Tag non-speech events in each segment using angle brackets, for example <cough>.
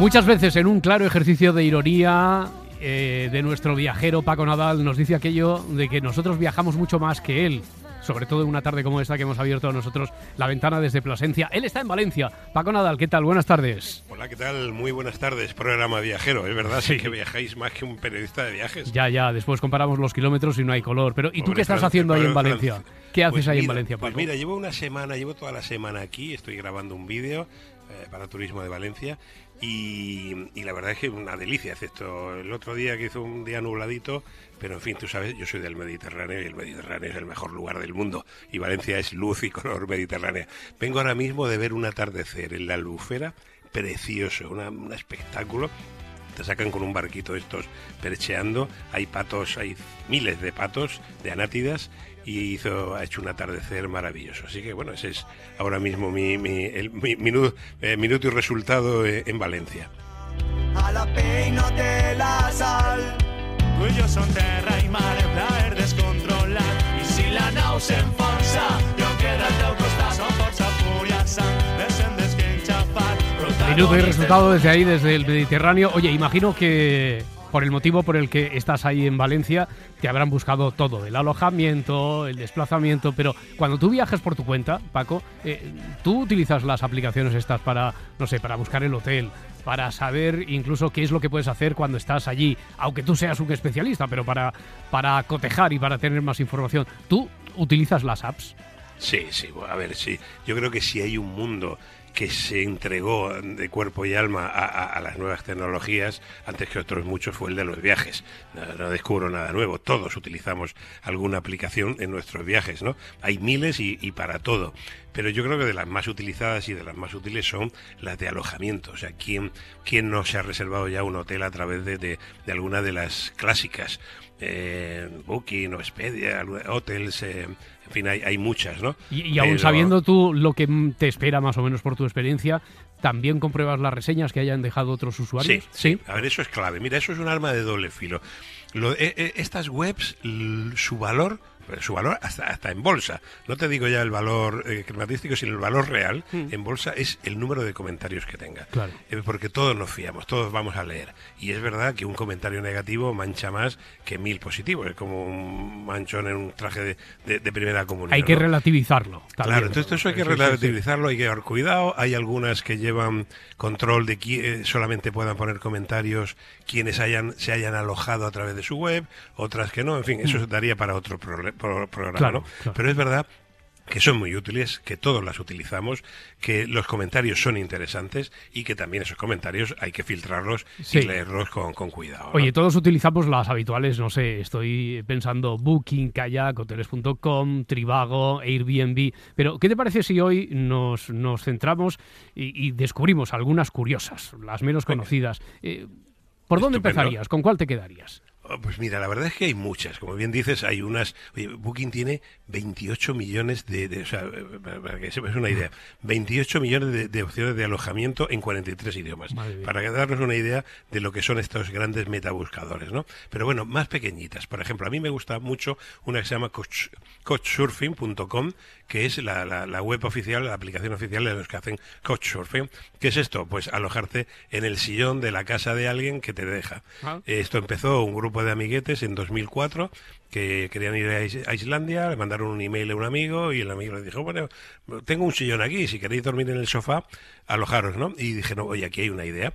Muchas veces en un claro ejercicio de ironía eh, de nuestro viajero Paco Nadal nos dice aquello de que nosotros viajamos mucho más que él. Sobre todo en una tarde como esta que hemos abierto nosotros la ventana desde Plasencia. Él está en Valencia. Paco Nadal, ¿qué tal? Buenas tardes. Hola, ¿qué tal? Muy buenas tardes, programa viajero. Es verdad, sí, que viajáis más que un periodista de viajes. Ya, ya, después comparamos los kilómetros y no hay color. Pero, ¿y tú qué estás haciendo ahí en Valencia? ¿Qué haces Pues ahí en Valencia, Pues Paco? mira, llevo una semana, llevo toda la semana aquí, estoy grabando un vídeo eh, para Turismo de Valencia y, la verdad es que una delicia, el otro día que hizo un día nubladito, pero en fin, tú sabes, yo soy del Mediterráneo y el Mediterráneo es el mejor lugar del mundo y Valencia es luz y color mediterránea. Vengo ahora mismo de ver un atardecer en la Albufera, precioso, una- un espectáculo te sacan con un barquito estos percheando, hay patos, hay miles de patos de anátidas y hizo, ha hecho un atardecer maravilloso. Así que bueno, ese es ahora mismo mi, mi, el- mi minu- eh, minuto y resultado eh, en Valencia. a la pell no té la sal. Tu i jo som terra i mar, el plaer descontrolat. I si la nau s'enfonsa, jo quedo al teu costat. Som força fúria, sang, descendes que enxafat. Minuto y resultado desde ahí, desde el Mediterráneo. Oye, imagino que por el motivo por el que estás ahí en Valencia, te habrán buscado todo, el alojamiento, el desplazamiento, pero cuando tú viajas por tu cuenta, Paco, eh, tú utilizas las aplicaciones estas para, no sé, para buscar el hotel, para saber incluso qué es lo que puedes hacer cuando estás allí, aunque tú seas un especialista, pero para, para cotejar y para tener más información. ¿Tú utilizas las apps? Sí, sí, a ver, sí. Yo creo que si hay un mundo que se entregó de cuerpo y alma a, las nuevas tecnologías, antes que otros muchos, fue el de los viajes. No, descubro nada nuevo, todos utilizamos alguna aplicación en nuestros viajes, ¿no? Hay miles y, para todo. Pero yo creo que de las más utilizadas y de las más útiles son las de alojamiento. O sea, ¿quién, quién no se ha reservado ya un hotel a través de, de- de alguna de las clásicas? Eh, Booking, Expedia, Hotels, eh, en fin, hay, hay muchas, ¿no? Y, y aún Pero- sabiendo tú lo que te espera más o menos por tu experiencia, ¿también compruebas las reseñas que hayan dejado otros usuarios? Sí, sí. A ver, eso es clave. Mira, eso es un arma de doble filo. Lo- eh, eh, estas webs, su valor, su valor hasta, hasta en bolsa, no te digo ya el valor eh, climatístico, sino el valor real en bolsa es el número de comentarios que tenga. Hmm. Claro. Eh, porque todos nos fiamos, todos vamos a leer. Y es verdad que un comentario negativo mancha más que mil positivos. Es como un manchón en un traje de, de- de primera comunión. Hay que ¿no? relativizarlo. también. Claro, entonces eso hay que Sí, sí, sí. relativizarlo, hay que llevar cuidado. Hay algunas que llevan control de que solamente puedan poner comentarios quienes hayan se hayan alojado a través de su web, otras que no. En fin, eso daría para otro prole- pro- programa. Claro. Pero es verdad que son muy útiles, que todos las utilizamos, que los comentarios son interesantes y que también esos comentarios hay que filtrarlos Sí. y leerlos con, con cuidado. ¿no? Oye, todos utilizamos las habituales, no sé, estoy pensando Booking, Kayak, Hoteles.com, Trivago, Airbnb, pero ¿qué te parece si hoy nos, nos centramos y, y descubrimos algunas curiosas, las menos conocidas? Eh, ¿Por dónde empezarías? ¿Con cuál te quedarías? Oh, Pues mira, la verdad es que hay muchas. Como bien dices, hay unas. Oye, Booking tiene 28 millones de. de- o sea, para que sepas una idea, <laughs> 28 millones de, de opciones de alojamiento en 43 idiomas. Para darnos una idea de lo que son estos grandes metabuscadores, ¿no? Pero bueno, más pequeñitas. Por ejemplo, a mí me gusta mucho una que se llama coach, coachsurfing.com, que es la, la- la web oficial, la aplicación oficial de los que hacen Couchsurfing. ¿Qué es esto? Pues alojarte en el sillón de la casa de alguien que te deja. Ah. Esto empezó un grupo de amiguetes en 2004 que querían ir a, Is- a Islandia, le mandaron un email a un amigo y el amigo les dijo, bueno, tengo un sillón aquí, si queréis dormir en el sofá, alojaros, ¿no? Y dije, no, oye, aquí hay una idea.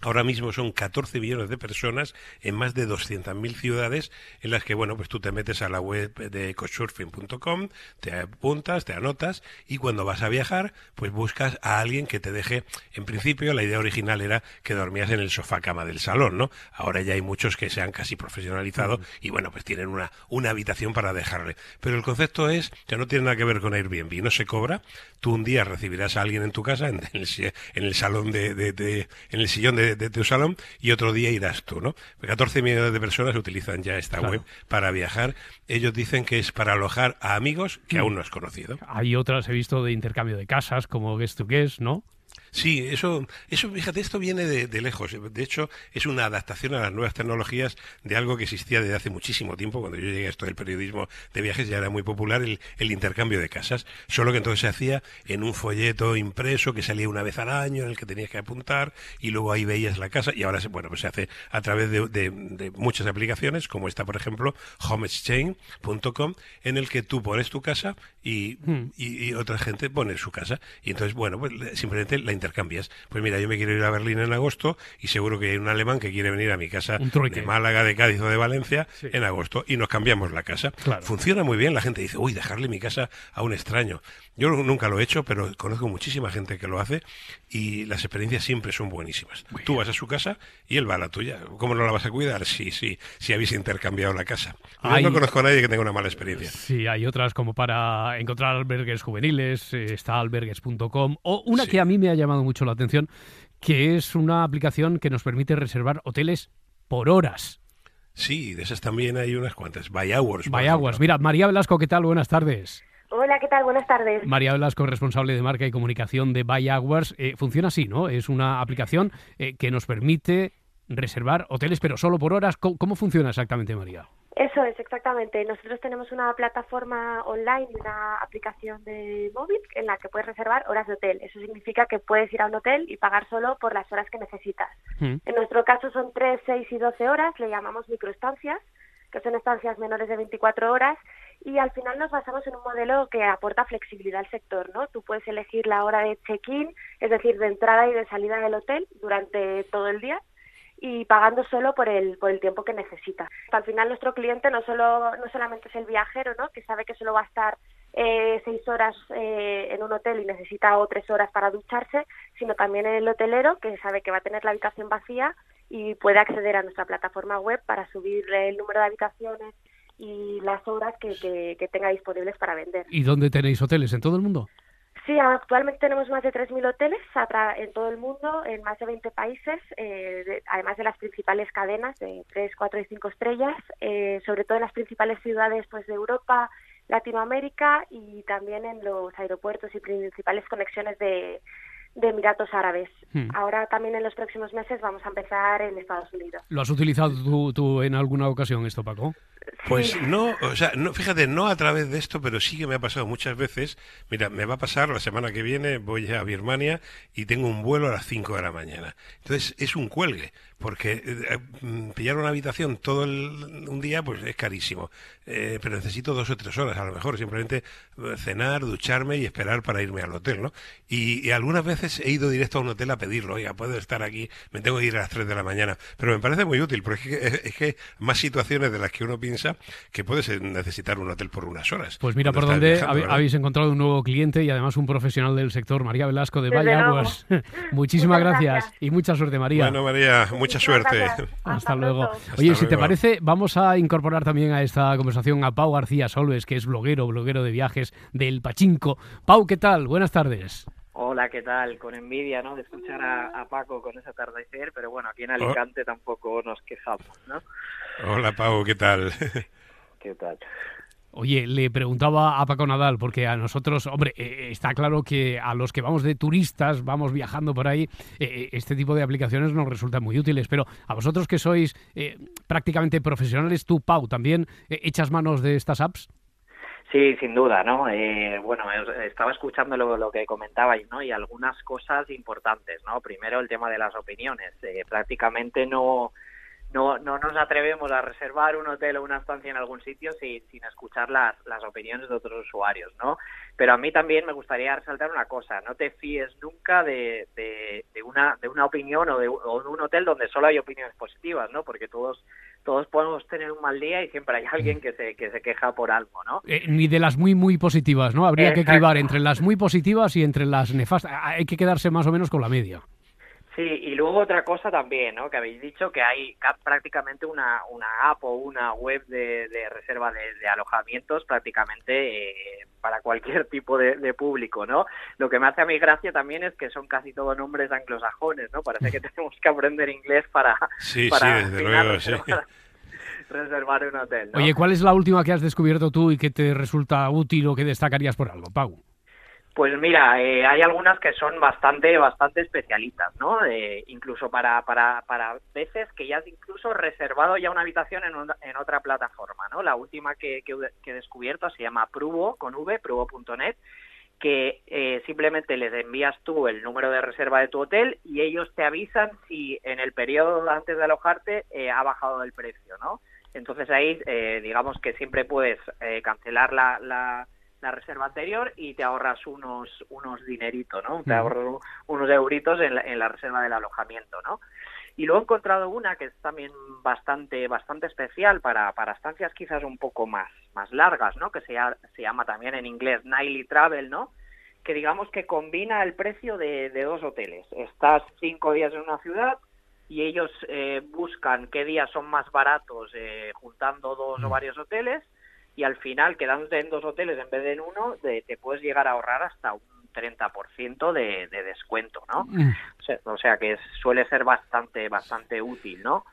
Ahora mismo son 14 millones de personas en más de 200.000 ciudades en las que, bueno, pues tú te metes a la web de ecosurfing.com, te apuntas, te anotas y cuando vas a viajar, pues buscas a alguien que te deje, en principio la idea original era que dormías en el sofá cama del salón, ¿no? Ahora ya hay muchos que se han casi profesionalizado y, bueno, pues tienen una, una habitación para dejarle. Pero el concepto es que no tiene nada que ver con Airbnb, no se cobra, tú un día recibirás a alguien en tu casa, en el, en el salón de, de- de- en el sillón de, de tu salón, y otro día irás tú, ¿no? 14 millones de personas utilizan ya esta Claro. web para viajar. Ellos dicen que es para alojar a amigos que Mm. aún no has conocido. Hay otras, he visto, de intercambio de casas, como Guest to Guest, ¿no? Sí, eso, eso, fíjate, esto viene de, de lejos. De hecho, es una adaptación a las nuevas tecnologías de algo que existía desde hace muchísimo tiempo. Cuando yo llegué a esto del periodismo de viajes ya era muy popular el, el intercambio de casas. Solo que entonces se hacía en un folleto impreso que salía una vez al año en el que tenías que apuntar y luego ahí veías la casa y ahora se, bueno, pues se hace a través de, de- de muchas aplicaciones como esta, por ejemplo, homeexchange.com en el que tú pones tu casa y, Hmm. y- y otra gente pone su casa. Y entonces, bueno, pues le- simplemente la intercambias. Pues mira, yo me quiero ir a Berlín en agosto y seguro que hay un alemán que quiere venir a mi casa de Málaga, de Cádiz o de Valencia Sí. en agosto y nos cambiamos la casa. Claro. Funciona muy bien. La gente dice, uy, dejarle mi casa a un extraño. Yo nunca lo he hecho, pero conozco muchísima gente que lo hace y las experiencias siempre son buenísimas. Tú vas a su casa y él va a la tuya. ¿Cómo no la vas a cuidar? Sí, sí, si habéis intercambiado la casa. Yo Hay- no conozco a nadie que tenga una mala experiencia. Sí, hay otras como para encontrar albergues juveniles, eh, está albergues.com, o una Sí. que a mí me ha llamado mucho la atención, que es una aplicación que nos permite reservar hoteles por horas. Sí, de esas también hay unas cuantas. By Hours. By. Mira, María Velasco, ¿qué tal? Buenas tardes. Hola, ¿qué tal? Buenas tardes. María Velasco, responsable de marca y comunicación de By Aguas. Eh, funciona así, ¿no? Es una aplicación eh, que nos permite reservar hoteles, pero solo por horas. ¿Cómo, cómo funciona exactamente, María? Eso es, exactamente. Nosotros tenemos una plataforma online y una aplicación de móvil en la que puedes reservar horas de hotel. Eso significa que puedes ir a un hotel y pagar solo por las horas que necesitas. Mm. En nuestro caso son 3, 6 y 12 horas, le llamamos microestancias, que son estancias menores de 24 horas, y al final nos basamos en un modelo que aporta flexibilidad al sector, ¿no? Tú puedes elegir la hora de check-in, es decir, de entrada y de salida del hotel durante todo el día y pagando solo por el por el tiempo que necesita. Al final nuestro cliente no solo no solamente es el viajero, ¿no? Que sabe que solo va a estar eh, seis horas eh, en un hotel y necesita o tres horas para ducharse, sino también el hotelero que sabe que va a tener la habitación vacía y puede acceder a nuestra plataforma web para subir el número de habitaciones y las horas que, que, que tenga disponibles para vender. ¿Y dónde tenéis hoteles? ¿En todo el mundo? Sí, actualmente tenemos más de 3.000 hoteles en todo el mundo, en más de 20 países, eh, de- además de las principales cadenas de 3, 4 y 5 estrellas, eh, sobre todo en las principales ciudades pues, de Europa, Latinoamérica y también en los aeropuertos y principales conexiones de, de Emiratos Árabes. Hmm. Ahora también en los próximos meses vamos a empezar en Estados Unidos. ¿Lo has utilizado tú, tú en alguna ocasión esto, Paco? Pues no, o sea, no, fíjate, no a través de esto, pero sí que me ha pasado muchas veces. Mira, me va a pasar la semana que viene, voy a Birmania y tengo un vuelo a las 5 de la mañana. Entonces es un cuelgue, porque eh, mm, pillar una habitación todo el, un día pues es carísimo. Eh, pero necesito dos o tres horas, a lo mejor, simplemente eh, cenar, ducharme y esperar para irme al hotel, ¿no? Y, y algunas veces he ido directo a un hotel a pedirlo, oiga, puedo estar aquí, me tengo que ir a las 3 de la mañana. Pero me parece muy útil, porque es que, es que más situaciones de las que uno piensa que puedes necesitar un hotel por unas horas. Pues mira por dónde viajando, habe- ¿verdad? habéis encontrado un nuevo cliente y además un profesional del sector, María Velasco de Valle. Aguas. <laughs> Muchísimas gracias. gracias. y mucha suerte, María. Bueno, María, mucha suerte. <laughs> Hasta, luego. Oye, si te parece, vamos a incorporar también a esta conversación a Pau García Solves, que es bloguero, bloguero de viajes del Pachinko. Pau, ¿qué tal? Buenas tardes. Hola, ¿qué tal? Con envidia, ¿no? De escuchar a, a Paco con ese atardecer, pero bueno, aquí en Alicante tampoco nos quejamos, ¿no? Hola, Pau, ¿qué tal? <laughs> ¿Qué tal? Oye, le preguntaba a Paco Nadal, porque a nosotros, hombre, eh, está claro que a los que vamos de turistas, vamos viajando por ahí, eh, este tipo de aplicaciones nos resultan muy útiles, pero a vosotros que sois eh, prácticamente profesionales, tú, Pau, ¿también eh, echas manos de estas apps? Sí, sin duda, ¿no? Eh, bueno, eh, estaba escuchando lo, lo que comentabais, ¿no? Y algunas cosas importantes, ¿no? Primero el tema de las opiniones. Eh, prácticamente no no, no nos atrevemos a reservar un hotel o una estancia en algún sitio sin, sin escuchar las, las opiniones de otros usuarios, ¿no? Pero a mí también me gustaría resaltar una cosa, no te fíes nunca de, de, de una, de una opinión o de, o de un hotel donde solo hay opiniones positivas, ¿no? Porque todos todos podemos tener un mal día y siempre hay alguien que se, que se queja por algo, ¿no? Eh, ni de las muy, muy positivas, ¿no? Habría que cribar entre las muy positivas y entre las nefastas. Hay que quedarse más o menos con la media. Sí, y luego otra cosa también, ¿no? Que habéis dicho que hay ca- prácticamente una, una app o una web de, de reserva de, de alojamientos prácticamente eh, para cualquier <laughs> tipo de, de público, ¿no? Lo que me hace a mí gracia también es que son casi todos nombres anglosajones, ¿no? Parece que <laughs> tenemos que aprender inglés para, Sí, para sí, desde sí. reservar, reservar un hotel, ¿no? Oye, ¿cuál es la última que has descubierto tú y que te resulta útil o que destacarías por algo, Pau? Pues mira, eh, hay algunas que son bastante, bastante especialistas, ¿no? Eh, incluso para, para, para veces que ya has incluso reservado ya una habitación en, en otra plataforma, ¿no? La última que, he descubierto se llama Pruvo, con V, pruvo.net, que eh, simplemente les envías tú el número de reserva de tu hotel y ellos te avisan si en el periodo antes de alojarte eh, ha bajado el precio, ¿no? Entonces ahí, eh, digamos que siempre puedes eh, cancelar la, la, la reserva anterior y te ahorras unos unos dineritos, ¿no? Te ahorras unos euritos en la, en la reserva del alojamiento, ¿no? Y luego he encontrado una que es también bastante bastante especial para, para estancias quizás un poco más más largas, ¿no? Que se, se llama también en inglés Nightly Travel, ¿no? Que digamos que combina el precio de, de dos hoteles. Estás cinco días en una ciudad y ellos eh, buscan qué días son más baratos eh, juntando dos o varios hoteles y al final quedándote en dos hoteles en vez de en uno de- te puedes llegar a ahorrar hasta un 30% de, de descuento, ¿no? O sea, que suele ser bastante bastante útil, ¿no?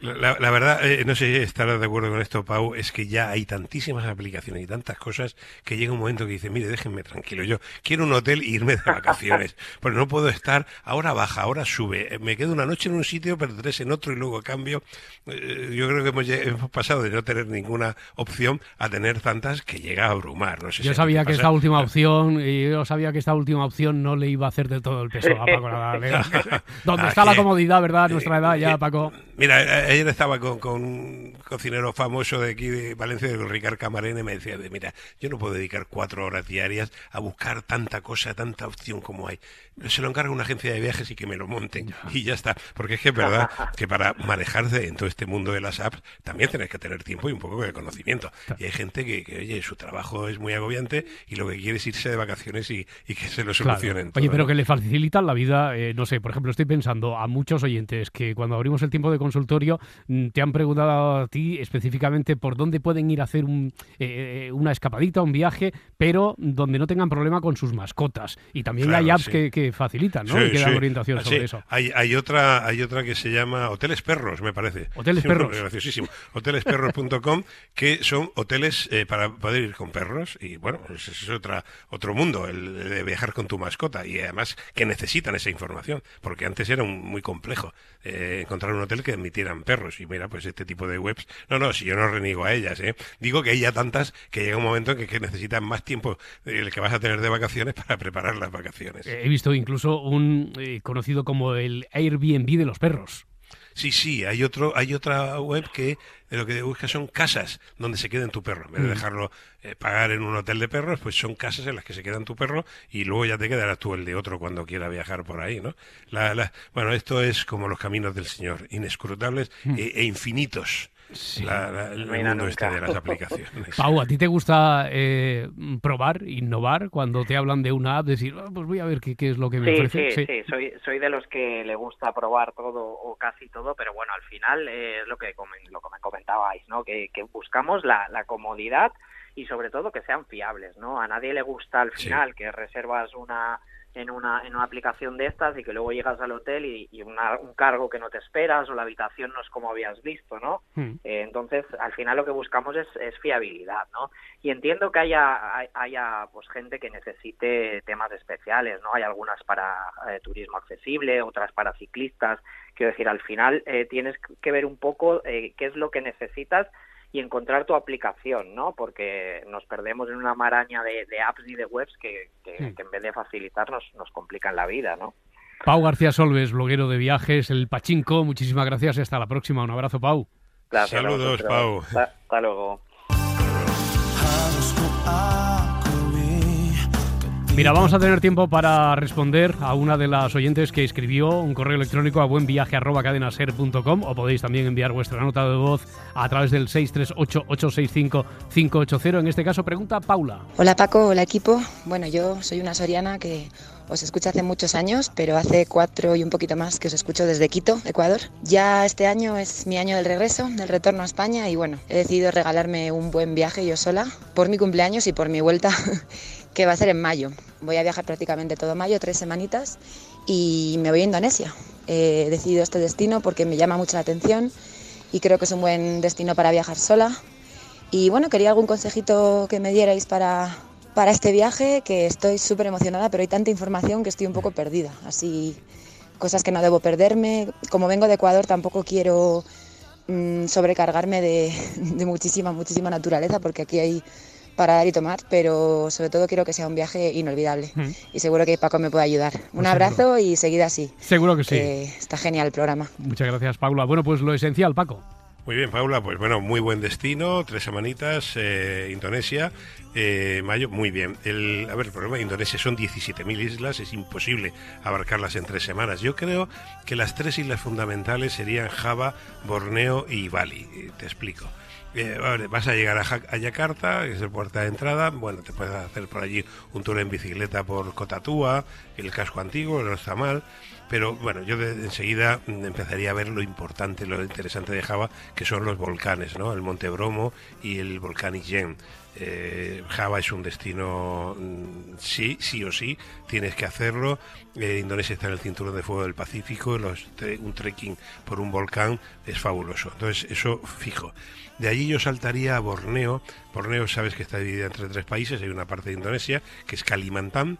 La, la- la verdad, eh, no sé si estarás de acuerdo con esto, Pau, es que ya hay tantísimas aplicaciones y tantas cosas que llega un momento que dice, mire, déjenme tranquilo, yo quiero un hotel e irme de vacaciones, <laughs> pero no puedo estar, ahora baja, ahora sube, eh, me quedo una noche en un sitio, pero tres en otro y luego cambio. Eh, yo creo que hemos, pasado de no tener ninguna opción a tener tantas que llega a abrumar. No sé Yo sabía que pasa. esta última opción, y yo sabía que esta última opción no le iba a hacer de todo el peso a Paco Nadal. ¿Eh? <laughs> ¿Dónde Ah, está la comodidad, verdad? Nuestra Eh, edad ya, eh, Paco. Mira, a- ayer estaba con, con un cocinero famoso de aquí de Valencia, con Ricard Camarena, y me decía, de, mira, yo no puedo dedicar cuatro horas diarias a buscar tanta cosa, tanta opción como hay. Se lo encargo a una agencia de viajes y que me lo monten. Y ya está. Porque es que es verdad que para manejarse en todo este mundo de las apps, también tienes que tener tiempo y un poco de conocimiento. Y hay gente que, que, oye, su trabajo es muy agobiante y lo que quiere es irse de vacaciones y, y que se lo Claro. solucionen. Oye, todo, pero que le facilitan la vida, eh, no sé, por ejemplo, estoy pensando a muchos oyentes que cuando abrimos el tiempo de consultorio mm, te han preguntado a ti específicamente por dónde pueden ir a hacer un, eh, una escapadita, un viaje, pero donde no tengan problema con sus mascotas. Y también Claro, hay apps sí. que, que facilitan, ¿no? Sí, y que dan sí. orientación Ah, sobre eso. Hay, hay otra hay otra que se llama Hoteles Perros, me parece. Hoteles Perros. Graciosísimo. Hotelesperros.com, que son hoteles eh, para poder ir con perros. Y bueno, pues ese es otra, otro mundo, el de viajar con tu mascota. Y además que necesitan esa información, porque antes era un- muy complejo eh, encontrar un hotel que admitieran perros. Y mira, pues este tipo de webs. No, no, si yo no reniego a ellas, ¿eh? Digo que hay ya tantas que llega un momento en que, necesitan más tiempo eh, el que vas a tener de vacaciones <laughs> para preparar las vacaciones. Eh, He visto incluso un conocido como el Airbnb de los perros. Sí, sí, hay otro, hay otra web que de lo que busca son casas donde se queden tu perro. En vez de Mm. dejarlo eh, pagar en un hotel de perros, pues son casas en las que se quedan tu perro y luego ya te quedarás tú el de otro cuando quiera viajar por ahí, ¿no? La, la- bueno, esto es como los caminos del Señor, inescrutables e, e infinitos. La- la- el Mira, mundo nunca. este de las aplicaciones. Pau, ¿a ti te gusta eh, probar, innovar cuando te hablan de una app? Decir, "Ah, pues voy a ver qué, qué es lo que me Sí, ofrece. sí, sí, soy, soy de los que le gusta probar todo o casi todo, pero bueno, al final eh, es lo que, comen- lo que me comentabais, ¿no? Que, que buscamos la, la comodidad y sobre todo que sean fiables, ¿no? A nadie le gusta al Sí. final que reservas una en una, en una aplicación de estas y que luego llegas al hotel y, y una- un cargo que no te esperas o la habitación no es como habías visto, ¿no? Mm. Eh, entonces, al final lo que buscamos es, es fiabilidad, ¿no? Y entiendo que haya, hay- haya pues gente que necesite temas especiales, ¿no? Hay algunas para eh, turismo accesible, otras para ciclistas. Quiero decir, al final eh, tienes que ver un poco eh, qué es lo que necesitas y encontrar tu aplicación, ¿no? Porque nos perdemos en una maraña de, de apps y de webs que, que- Sí. que en vez de facilitarnos nos complican la vida, ¿no? Pau García Solves, bloguero de viajes, el Pachinko, muchísimas gracias y hasta la próxima. Un abrazo, Pau. Gracias Saludos. Pau. Hasta, hasta luego. Mira, vamos a tener tiempo para responder a una de las oyentes que escribió un correo electrónico a buenviaje.cadenaser.com o podéis también enviar vuestra nota de voz a través del 638-865-580. En este caso, pregunta Paula. Hola Paco, hola equipo. Bueno, yo soy una soriana que os escucha hace muchos años, pero hace cuatro y un poquito más que os escucho desde Quito, Ecuador. Ya este año es mi año del regreso, del retorno a España y bueno, he decidido regalarme un buen viaje yo sola por mi cumpleaños y por mi vuelta, <laughs> que va a ser en mayo. Voy a viajar prácticamente todo mayo, tres semanitas, y me voy a Indonesia. He decidido este destino porque me llama mucho la atención y creo que es un buen destino para viajar sola. Y bueno, quería algún consejito que me dierais para, para este viaje, que estoy súper emocionada, pero hay tanta información que estoy un poco perdida. Así, cosas que no debo perderme. Como vengo de Ecuador, tampoco quiero mm, sobrecargarme de, <laughs> de muchísima, muchísima naturaleza, porque aquí hay para dar y tomar, pero sobre todo quiero que sea un viaje inolvidable. Mm. Y seguro que Paco me puede ayudar. Un Pues abrazo y seguida así. Seguro que sí. Que está genial el programa. Muchas gracias, Paula. Bueno, pues lo esencial, Paco. Muy bien, Paula, pues bueno, muy buen destino, tres semanitas, eh, Indonesia, eh, mayo, muy bien. El, a ver, el problema de Indonesia son 17.000 islas, es imposible abarcarlas en tres semanas. Yo creo que las tres islas fundamentales serían Java, Borneo y Bali. Eh, Te explico. Eh, vale, vas a llegar a, Ja- Yakarta, que es el puerta de entrada. Bueno, te puedes hacer por allí un tour en bicicleta por Kotatua, el casco antiguo, no está mal. Pero bueno, yo enseguida mm, empezaría a ver lo importante, lo interesante de Java, que son los volcanes, ¿no? El Monte Bromo y el volcán Ijen. Eh, Java es un destino, mm, sí, sí o sí, tienes que hacerlo. Eh, Indonesia está en el cinturón de fuego del Pacífico, los un trekking por un volcán es fabuloso. Entonces, eso fijo. De allí yo saltaría a Borneo. Borneo sabes que está dividida entre tres países. Hay una parte de Indonesia que es Kalimantan.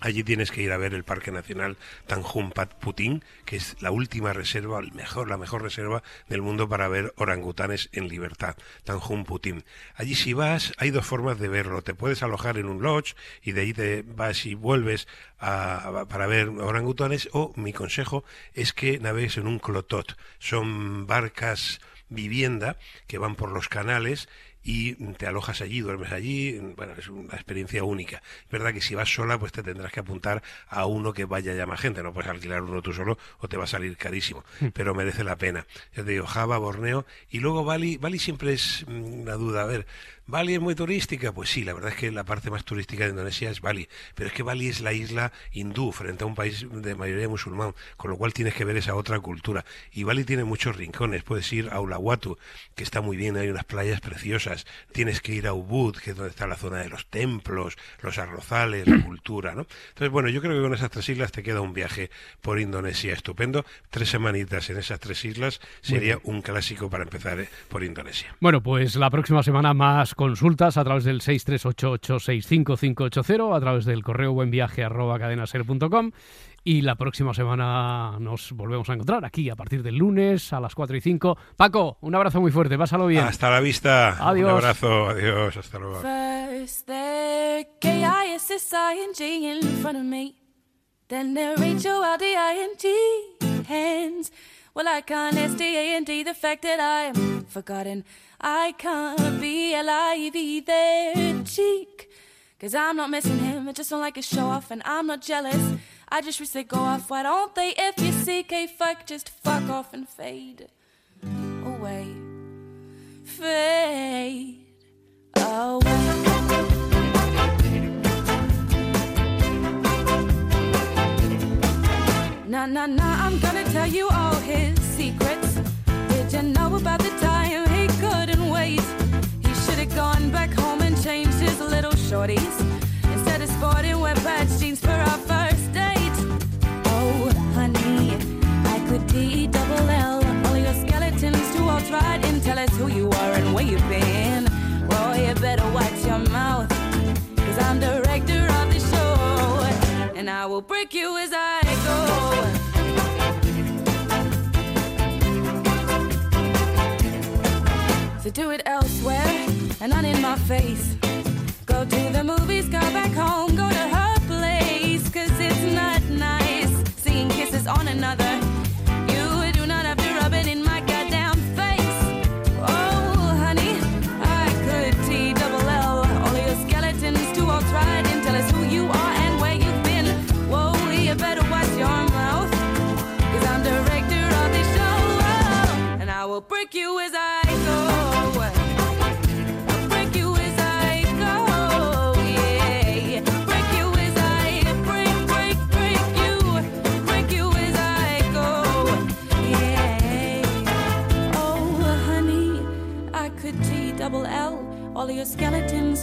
Allí tienes que ir a ver el Parque Nacional Tanjung Pat Putin, que es la última reserva, el mejor, la mejor reserva del mundo para ver orangutanes en libertad. Tanjung Putin. Allí si vas, hay dos formas de verlo. Te puedes alojar en un lodge y de ahí te vas y vuelves a- para ver orangutanes. O mi consejo es que navegues en un clotot. Son barcas vivienda que van por los canales y te alojas allí, duermes allí, bueno, es una experiencia única. Es verdad que si vas sola, pues te tendrás que apuntar a uno que vaya ya más gente, no puedes alquilar uno tú solo o te va a salir carísimo, pero merece la pena. Ya te digo, Java, Borneo y luego Bali, Bali siempre es mm, una duda, a ver, ¿Bali es muy turística? Pues sí, la verdad es que la parte más turística de Indonesia es Bali, pero es que Bali es la isla hindú frente a un país de mayoría musulmán, con lo cual tienes que ver esa otra cultura. Y Bali tiene muchos rincones, puedes ir a Uluwatu, que está muy bien, hay unas playas preciosas, tienes que ir a Ubud, que es donde está la zona de los templos, los arrozales, la cultura, ¿no? Entonces, bueno, yo creo que con esas tres islas te queda un viaje por Indonesia estupendo. Tres semanitas en esas tres islas sería un clásico para empezar eh, por Indonesia. Bueno, pues la próxima semana más consultas a través del 638865580, a través del correo buenviaje@cadenaser.com y la próxima semana nos volvemos a encontrar aquí a partir del lunes a las 4 y 5. Paco, un abrazo muy fuerte, pásalo bien. Hasta la vista. Adiós. Un abrazo. Adiós. Hasta luego. First there K-I-S-S-I-N-G in front of me. Then there H-O-L-D-I-N-G hands. Well, I can't S-T-A-N-D the fact that I am forgotten. I can't be L-I-V their cheek. Cause I'm not missing him, I just don't like his show off and I'm not jealous. I just wish they'd go off, why don't they? If you see K-fuck, just fuck off and fade away. Fade away. Nah, nah, nah, I'm gonna tell you all his secrets. Did you know about the time So do it elsewhere and not in my face. Go to the movies, go back home, go to her place. Cause it's not nice seeing kisses on another. You do not have to rub it in my goddamn face. Oh, honey, I could T double L all your skeletons to all tell us who you are and where you've been. Whoa, you better watch your mouth. Cause I'm director of this show. And I will break you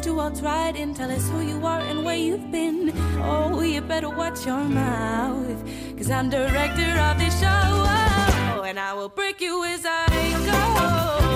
to all tried and tell us who you are and where you've been. Oh, you better watch your mouth. Cause I'm director of this show. Oh, and I will break you as I go.